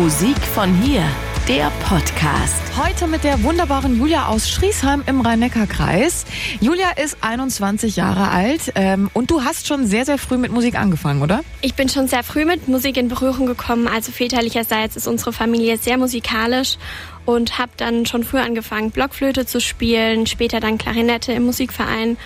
Musik von hier, der Podcast. Heute mit der wunderbaren Julia aus Schriesheim im Rhein-Neckar-Kreis. Julia ist 21 Jahre alt ähm, und du hast schon sehr, sehr früh mit Musik angefangen, oder? Ich bin schon sehr früh mit Musik in Berührung gekommen. Also väterlicherseits ist unsere Familie sehr musikalisch und habe dann schon früh angefangen, Blockflöte zu spielen, später dann Klarinette im Musikverein.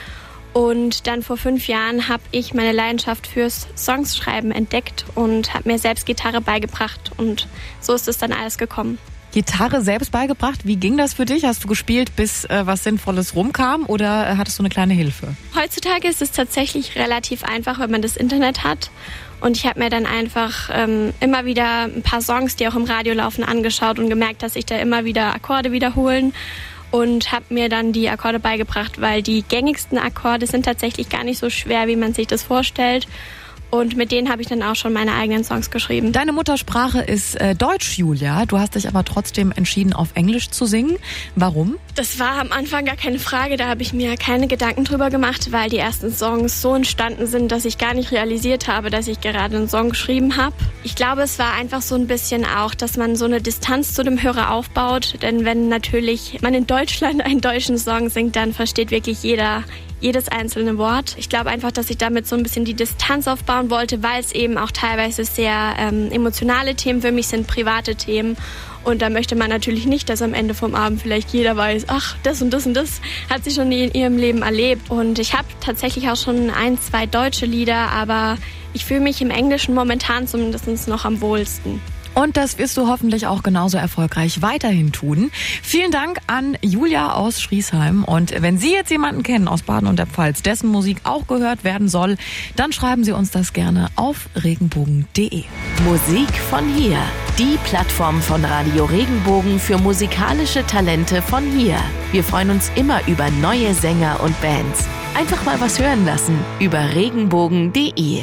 Und dann vor fünf Jahren habe ich meine Leidenschaft fürs Songschreiben entdeckt und habe mir selbst Gitarre beigebracht. Und so ist es dann alles gekommen. Gitarre selbst beigebracht. Wie ging das für dich? Hast du gespielt, bis äh, was Sinnvolles rumkam oder äh, hattest du eine kleine Hilfe? Heutzutage ist es tatsächlich relativ einfach, wenn man das Internet hat. Und ich habe mir dann einfach ähm, immer wieder ein paar Songs, die auch im Radio laufen, angeschaut und gemerkt, dass sich da immer wieder Akkorde wiederholen und habe mir dann die Akkorde beigebracht, weil die gängigsten Akkorde sind tatsächlich gar nicht so schwer, wie man sich das vorstellt. Und mit denen habe ich dann auch schon meine eigenen Songs geschrieben. Deine Muttersprache ist äh, Deutsch, Julia. Du hast dich aber trotzdem entschieden, auf Englisch zu singen. Warum? Das war am Anfang gar keine Frage. Da habe ich mir keine Gedanken drüber gemacht, weil die ersten Songs so entstanden sind, dass ich gar nicht realisiert habe, dass ich gerade einen Song geschrieben habe. Ich glaube, es war einfach so ein bisschen auch, dass man so eine Distanz zu dem Hörer aufbaut. Denn wenn natürlich man in Deutschland einen deutschen Song singt, dann versteht wirklich jeder jedes einzelne Wort. Ich glaube einfach, dass ich damit so ein bisschen die Distanz aufbauen wollte, weil es eben auch teilweise sehr ähm, emotionale Themen für mich sind, private Themen. Und da möchte man natürlich nicht, dass am Ende vom Abend vielleicht jeder weiß, ach, das und das und das hat sie schon in ihrem Leben erlebt. Und ich habe tatsächlich auch schon ein, zwei deutsche Lieder, aber ich fühle mich im Englischen momentan zumindest noch am wohlsten. Und das wirst du hoffentlich auch genauso erfolgreich weiterhin tun. Vielen Dank an Julia aus Schriesheim. Und wenn Sie jetzt jemanden kennen aus Baden und der Pfalz, dessen Musik auch gehört werden soll, dann schreiben Sie uns das gerne auf regenbogen.de. Musik von hier. Die Plattform von Radio Regenbogen für musikalische Talente von hier. Wir freuen uns immer über neue Sänger und Bands. Einfach mal was hören lassen über regenbogen.de.